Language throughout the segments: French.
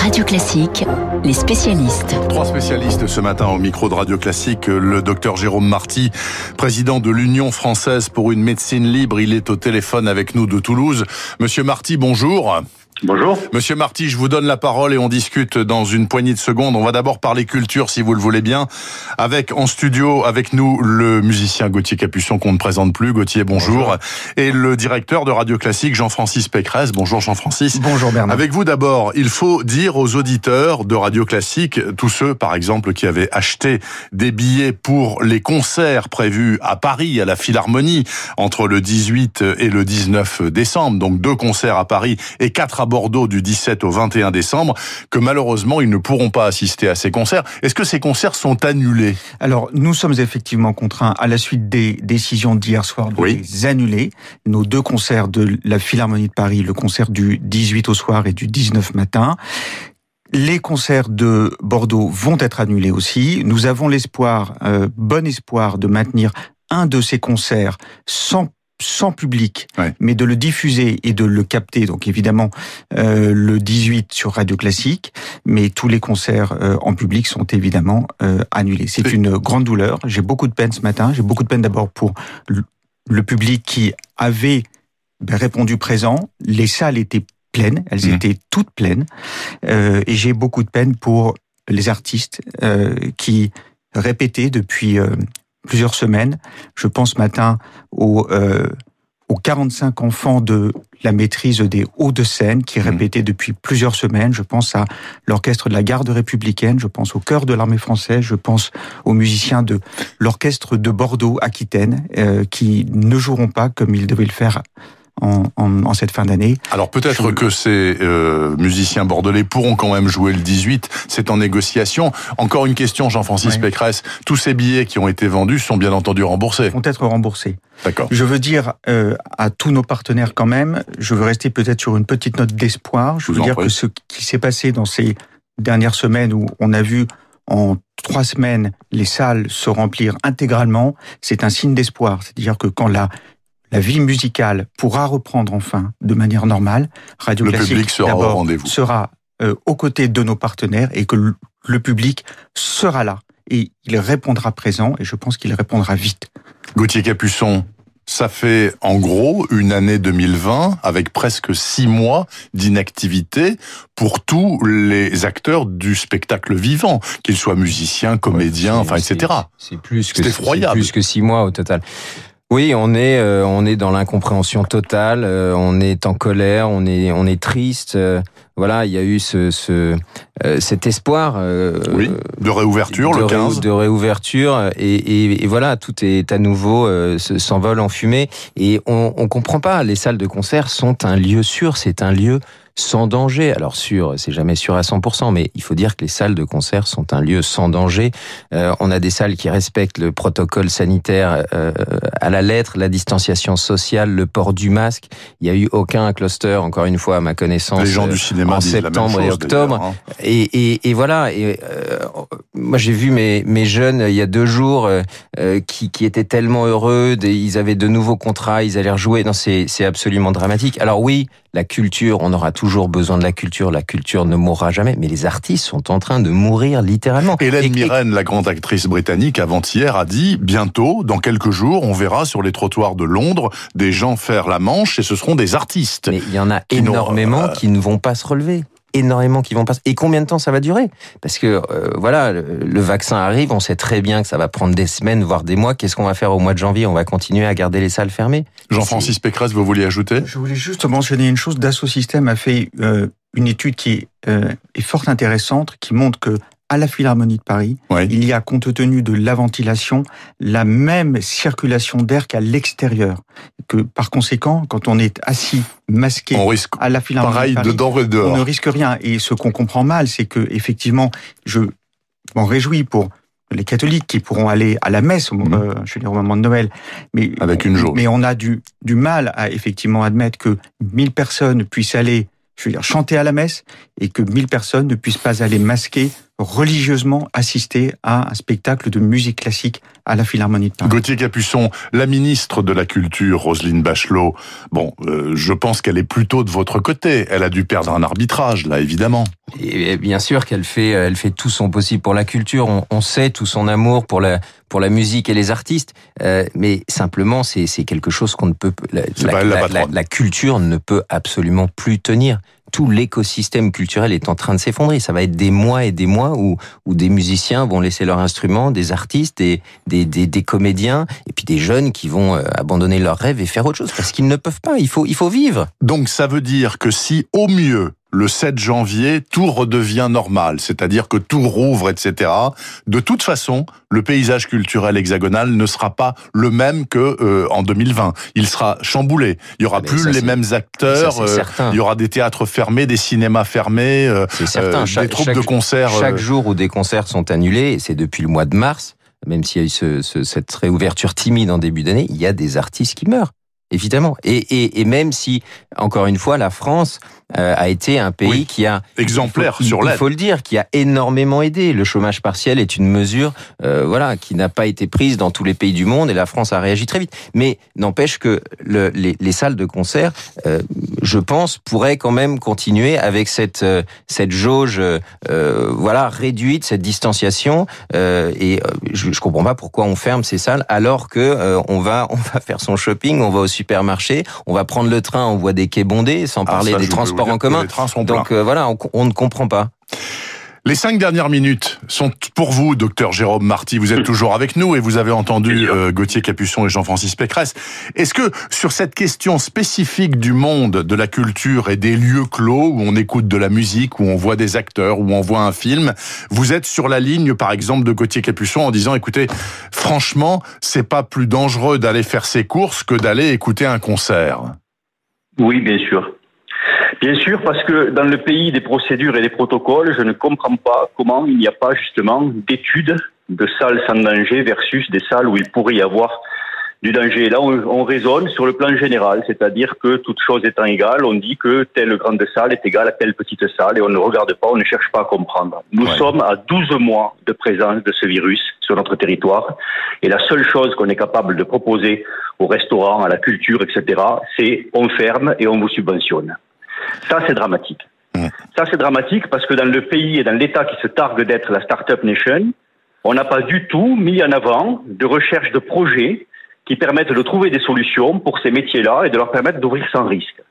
Radio Classique, les spécialistes. Trois spécialistes ce matin au micro de Radio Classique. Le docteur Jérôme Marty, président de l'Union française pour une médecine libre. Il est au téléphone avec nous de Toulouse. Monsieur Marty, bonjour. Bonjour. Monsieur Marty, je vous donne la parole et on discute dans une poignée de secondes. On va d'abord parler culture, si vous le voulez bien, avec en studio avec nous le musicien Gauthier Capuçon qu'on ne présente plus. Gauthier, bonjour. Et le directeur de Radio Classique, Jean-Francis Pécresse. Bonjour Jean-Francis. Bonjour Bernard. Avec vous d'abord, il faut dire aux auditeurs de Radio Classique, tous ceux par exemple qui avaient acheté des billets pour les concerts prévus à Paris, à la Philharmonie, entre le 18 et le 19 décembre, donc deux concerts à Paris et quatre à Bordeaux du 17 au 21 décembre, que malheureusement ils ne pourront pas assister à ces concerts. Est-ce que ces concerts sont annulés? Alors nous sommes effectivement contraints, à la suite des décisions d'hier soir, de Oui. les annuler. Nos deux concerts de la Philharmonie de Paris, le concert du 18 au soir et du 19 matin. Les concerts de Bordeaux vont être annulés aussi. Nous avons l'espoir, euh, bon espoir, de maintenir un de ces concerts sans sans public, Ouais. mais de le diffuser et de le capter. Donc évidemment euh, le 18 sur Radio Classique, mais tous les concerts euh, en public sont évidemment euh, annulés. C'est Et- une grande douleur. J'ai beaucoup de peine ce matin. J'ai beaucoup de peine d'abord pour le- public qui avait ben, répondu présent. Les salles étaient pleines, elles Mhm. étaient toutes pleines, Euh, et j'ai beaucoup de peine pour les artistes euh, qui répétaient depuis euh, plusieurs semaines. Je pense matin aux, euh, aux 45 enfants de la maîtrise des Hauts-de-Seine qui Mhm. répétaient depuis plusieurs semaines. Je pense à l'orchestre de la garde républicaine, je pense au chœur de l'armée française, je pense aux musiciens de l'orchestre de Bordeaux, Aquitaine, euh, qui ne joueront pas comme ils devaient le faire en, en- en cette fin d'année. Alors peut-être Je- que ces euh, musiciens bordelais pourront quand même jouer le 18. C'est en négociation. Encore une question, Jean-Francis Ouais. Pécresse. Tous ces billets qui ont été vendus sont bien entendu remboursés. vont être remboursés. D'accord. Je veux dire euh, à tous nos partenaires quand même, je veux rester peut-être sur une petite note d'espoir. Je veux dire prie. que ce qui s'est passé dans ces dernières semaines où on a vu en trois semaines les salles se remplir intégralement, c'est un signe d'espoir. C'est-à-dire que quand la la vie musicale pourra reprendre enfin de manière normale, Radio Le Classique public sera au rendez-vous. sera euh, aux côtés de nos partenaires et que le, le public sera là et il répondra présent et je pense qu'il répondra vite. Gauthier Capuçon, ça fait en gros une année 2020 avec presque six mois d'inactivité pour tous les acteurs du spectacle vivant, qu'ils soient musiciens, comédiens, Ouais, enfin, etc. C'est plus que C'est effroyable. c'est plus que six mois au total. Oui, on est euh, on est dans l'incompréhension totale. euh, on est en colère. On est on est triste. euh, voilà, il y a eu ce, ce euh, cet espoir. euh, Oui, de réouverture de le ré- 15. de réouverture et, et, et voilà tout est à nouveau euh, se- s'envole en fumée et on on comprend pas les salles de concert sont un lieu sûr c'est un lieu sans danger alors sûr c'est jamais sûr à 100% mais il faut dire que les salles de concert sont un lieu sans danger Euh, on a des salles qui respectent le protocole sanitaire euh, à la lettre la distanciation sociale le port du masque il y a eu aucun cluster encore une fois à ma connaissance Les gens euh, du cinéma en septembre et octobre hein. et, et, et voilà. Et, euh, moi, j'ai vu mes, mes jeunes il y a deux jours euh, euh, qui, qui étaient tellement heureux. des- ils avaient de nouveaux contrats, ils allaient rejouer. Non, c'est absolument dramatique. Alors oui, la culture, on aura toujours besoin de la culture. La culture ne mourra jamais. Mais les artistes sont en train de mourir littéralement. Hélène Et- et- Mirren, la grande actrice britannique, avant-hier, a dit bientôt, dans quelques jours, on verra sur les trottoirs de Londres des gens faire la manche et ce seront des artistes. Mais il y en a Qui énormément euh, qui ne vont pas se relever. Énormément qui vont pas. se- Et combien de temps ça va durer? Parce que euh, voilà, le, le vaccin arrive, on sait très bien que ça va prendre des semaines, voire des mois. Qu'est-ce qu'on va faire au mois de janvier? On va continuer à garder les salles fermées. Jean-Francis Pécresse, vous vouliez ajouter? Je voulais juste mentionner une chose. Dassault Systèmes a fait euh, une étude qui euh, est fort intéressante, qui montre que à la Philharmonie de Paris, Oui. il y a, compte tenu de la ventilation, la même circulation d'air qu'à l'extérieur. Que par conséquent, quand on est assis, masqué On risque à la Philharmonie pareil de Paris, dedans et on ne dehors. risque rien. Et ce qu'on comprend mal, c'est que effectivement, je m'en réjouis pour les catholiques qui pourront aller à la messe, Mhm. euh, je veux dire au moment de Noël, mais Avec une jaune. Mais on a du du mal à effectivement admettre que 1000 personnes puissent aller, je veux dire, chanter à la messe et que 1000 personnes ne puissent pas aller masquer religieusement assister à un spectacle de musique classique à la Philharmonie de Paris. Gauthier Capuçon, la ministre de la Culture, Roselyne Bachelot, bon, euh, je pense qu'elle est plutôt de votre côté. Elle a dû perdre un arbitrage, là, évidemment. Et bien sûr qu'elle fait, elle fait tout son possible pour la culture. On, on, sait tout son amour pour la, pour la musique et les artistes. Euh, mais simplement, c'est, c'est quelque chose qu'on ne peut, la, la, la, la, culture ne peut absolument plus tenir tout l'écosystème culturel est en train de s'effondrer. Ça va être des mois et des mois où, où des musiciens vont laisser leur instrument, des artistes, des, des, des, des comédiens, et puis des jeunes qui vont euh, abandonner leurs rêves et faire autre chose parce qu'ils ne peuvent pas. Il faut, il faut vivre. Donc ça veut dire que si au mieux le 7 janvier, tout redevient normal, c'est-à-dire que tout rouvre, etc. De toute façon, le paysage culturel hexagonal ne sera pas le même que euh, en 2020. Il sera chamboulé. Il y aura Mais plus les mêmes acteurs. Euh, il y aura des théâtres fermés, des cinémas fermés, euh, certain. Chaque, des troupes chaque, de concerts. Chaque jour où des concerts sont annulés, c'est depuis le mois de mars, même s'il y a eu ce, ce, cette réouverture timide en début d'année, il y a des artistes qui meurent. Évidemment. Et, et, et, même si, encore une fois, la France euh, a été un pays oui. qui a... Exemplaire faut, sur l'aide. Il faut le dire, qui a énormément aidé. Le chômage partiel est une mesure euh, voilà, qui n'a pas été prise dans tous les pays du monde et la France a réagi très vite. Mais n'empêche que le, les, les, salles de concert, euh, je pense, pourraient quand même continuer avec cette, euh, cette jauge euh, voilà, réduite, cette distanciation. et je, je comprends pas pourquoi on ferme ces salles alors que on, va, on va faire son shopping, on va au supermarché, on va prendre le train, on voit des quais bondés, sans ah, parler ça, des transports en commun. Donc euh, voilà, on, on, ne comprend pas. Les cinq dernières minutes sont pour vous, docteur Jérôme Marty. Vous êtes toujours avec nous et vous avez entendu euh, Gauthier Capuçon et Jean-Francis Pécresse. Est-ce que sur cette question spécifique du monde de la culture et des lieux clos où on écoute de la musique, où on voit des acteurs, où on voit un film, vous êtes sur la ligne, par exemple, de Gauthier Capuçon en disant, écoutez, franchement, c'est pas plus dangereux d'aller faire ses courses que d'aller écouter un concert? Oui, bien sûr. Bien sûr, parce que dans le pays des procédures et des protocoles, je ne comprends pas comment il n'y a pas justement d'études de salles sans danger versus des salles où il pourrait y avoir du danger. Là, on, on raisonne sur le plan général, c'est-à-dire que toute chose étant égale, on dit que telle grande salle est égale à telle petite salle et on ne regarde pas, on ne cherche pas à comprendre. Nous ouais. sommes à 12 mois de présence de ce virus sur notre territoire et la seule chose qu'on est capable de proposer aux restaurants, à la culture, etc., c'est on ferme et on vous subventionne. Ça, c'est dramatique. Mmh. Ça, c'est dramatique parce que dans le pays et dans l'État qui se targue d'être la Startup Nation, on n'a pas du tout mis en avant de recherche de projets qui permettent de trouver des solutions pour ces métiers-là et de leur permettre d'ouvrir sans risque.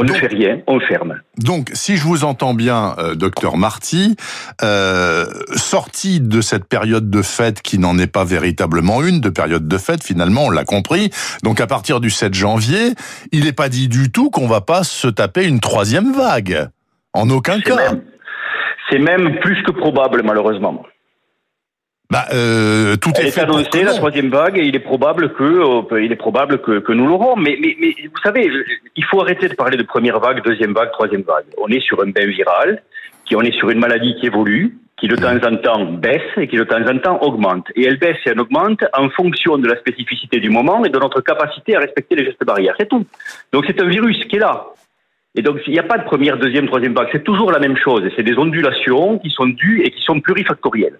On donc, ne fait rien, on ferme. Donc, si je vous entends bien, euh, docteur Marty, euh, sorti de cette période de fête qui n'en est pas véritablement une, de période de fête, finalement, on l'a compris. Donc, à partir du 7 janvier, il n'est pas dit du tout qu'on va pas se taper une troisième vague. En aucun cas. C'est même plus que probable, malheureusement. Bah, euh, tout Elle est, fait annoncée la troisième vague et il est probable que euh, il est probable que, que nous l'aurons. Mais, mais, mais vous savez, il faut arrêter de parler de première vague, deuxième vague, troisième vague. On est sur un bain viral, qui on est sur une maladie qui évolue, qui de temps en temps baisse et qui de temps en temps augmente. Et elle baisse et elle augmente en fonction de la spécificité du moment et de notre capacité à respecter les gestes barrières. C'est tout. Donc c'est un virus qui est là. Et donc, il n'y a pas de première, deuxième, troisième vague. C'est toujours la même chose. Et c'est des ondulations qui sont dues et qui sont plurifactorielles.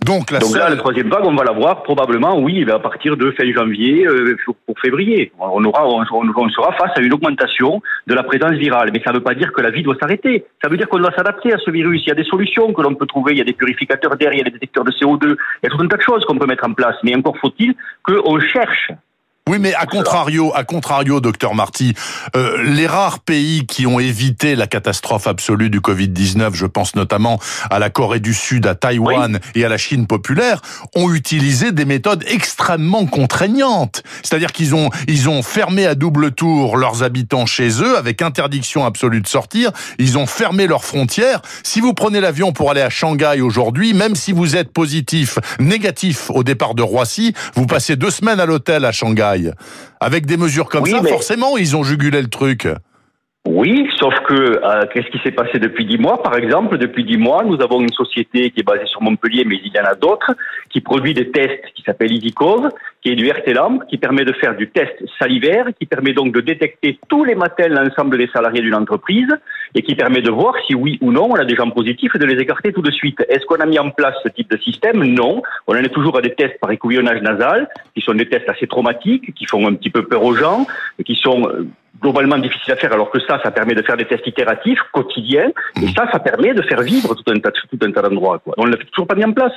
Donc, la Donc là, la troisième vague, on va la voir probablement, oui, à partir de fin janvier euh, pour février. On, aura, on, on, sera face à une augmentation de la présence virale. Mais ça ne veut pas dire que la vie doit s'arrêter. Ça veut dire qu'on doit s'adapter à ce virus. Il y a des solutions que l'on peut trouver. Il y a des purificateurs d'air, il y a des détecteurs de CO2. Il y a tout un tas de choses qu'on peut mettre en place. Mais encore faut-il qu'on cherche oui, mais à contrario, à contrario, docteur Marty, euh, les rares pays qui ont évité la catastrophe absolue du Covid-19, je pense notamment à la Corée du Sud, à Taïwan oui. et à la Chine populaire, ont utilisé des méthodes extrêmement contraignantes. C'est-à-dire qu'ils ont, ils ont fermé à double tour leurs habitants chez eux avec interdiction absolue de sortir. Ils ont fermé leurs frontières. Si vous prenez l'avion pour aller à Shanghai aujourd'hui, même si vous êtes positif, négatif au départ de Roissy, vous passez deux semaines à l'hôtel à Shanghai. Avec des mesures comme oui, ça, mais... forcément, ils ont jugulé le truc. Oui, sauf que euh, qu'est-ce qui s'est passé depuis dix mois? Par exemple, depuis dix mois, nous avons une société qui est basée sur Montpellier, mais il y en a d'autres, qui produit des tests qui s'appellent EasyCove, qui est du RT-LAMP, qui permet de faire du test salivaire, qui permet donc de détecter tous les matins l'ensemble des salariés d'une entreprise, et qui permet de voir si oui ou non on a des gens positifs et de les écarter tout de suite. Est-ce qu'on a mis en place ce type de système? Non. On en est toujours à des tests par écouvillonnage nasal, qui sont des tests assez traumatiques, qui font un petit peu peur aux gens, qui sont euh, globalement difficile à faire, alors que ça, ça permet de faire des tests itératifs, quotidiens, et ça, ça permet de faire vivre tout un tas, tout un tas d'endroits. On ne l'a toujours pas mis en place.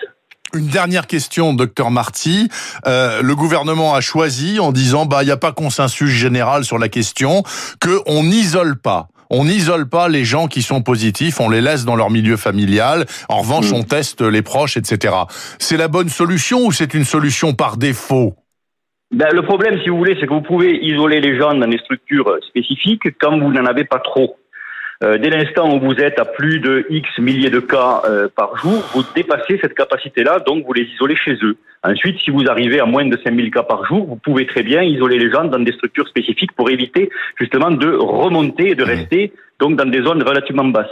Une dernière question, docteur Marty. Euh, le gouvernement a choisi, en disant, bah, il n'y a pas consensus général sur la question, que on n'isole pas. On n'isole pas les gens qui sont positifs, on les laisse dans leur milieu familial. En revanche, Mm. on teste les proches, etc. C'est la bonne solution ou c'est une solution par défaut? Ben, le problème, si vous voulez, c'est que vous pouvez isoler les gens dans des structures spécifiques quand vous n'en avez pas trop. Euh, dès l'instant où vous êtes à plus de X milliers de cas euh, par jour, vous dépassez cette capacité-là, donc vous les isolez chez eux. Ensuite, si vous arrivez à moins de 5000 cas par jour, vous pouvez très bien isoler les gens dans des structures spécifiques pour éviter justement de remonter et de rester donc dans des zones relativement basses.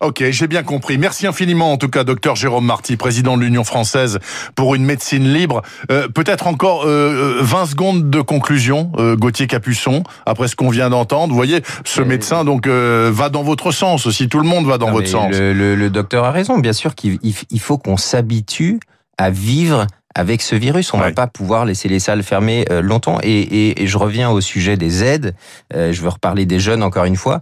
Ok, j'ai bien compris. Merci infiniment, en tout cas, docteur Jérôme Marty, président de l'Union française pour une médecine libre. Euh, Peut-être encore euh, 20 secondes de conclusion, euh, Gauthier Capuçon, après ce qu'on vient d'entendre. Vous voyez, ce Euh, médecin donc euh, va dans votre sens aussi. Tout le monde va dans Non, votre sens. Le, le- le docteur a raison. Bien sûr qu'il il- il faut qu'on s'habitue à vivre avec ce virus. On Ouais. va pas pouvoir laisser les salles fermées euh, longtemps. Et, et- et je reviens au sujet des aides. Euh, je veux reparler des jeunes encore une fois.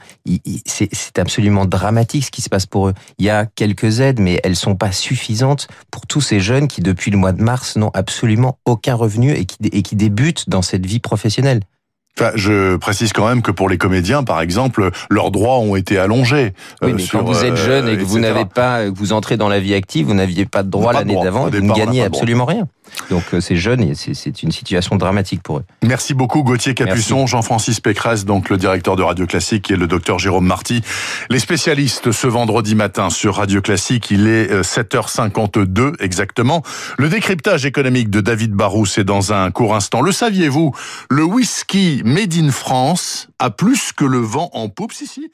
C'est absolument dramatique ce qui se passe pour eux. Il y a quelques aides, mais elles sont pas suffisantes pour tous ces jeunes qui, depuis le mois de mars, n'ont absolument aucun revenu et qui, et qui débutent dans cette vie professionnelle. Enfin, je précise quand même que pour les comédiens, par exemple, leurs droits ont été allongés. Oui, euh, mais sur, quand vous êtes euh, jeune et que vous n'avez pas, que vous entrez dans la vie active, vous n'aviez pas de droit l'année d'avant, vous ne gagnez absolument rien. Donc euh, ces jeunes, et c'est une situation dramatique pour eux. Merci beaucoup Gauthier Capuçon, Jean-Francis Pécresse, donc le directeur de Radio Classique et le docteur Jérôme Marty. Les spécialistes ce vendredi matin sur Radio Classique, il est euh, 7h52 exactement. Le décryptage économique de David Barrou, c'est dans un court instant. Le saviez-vous? Le whisky made in France a plus que le vent en poupe, si si.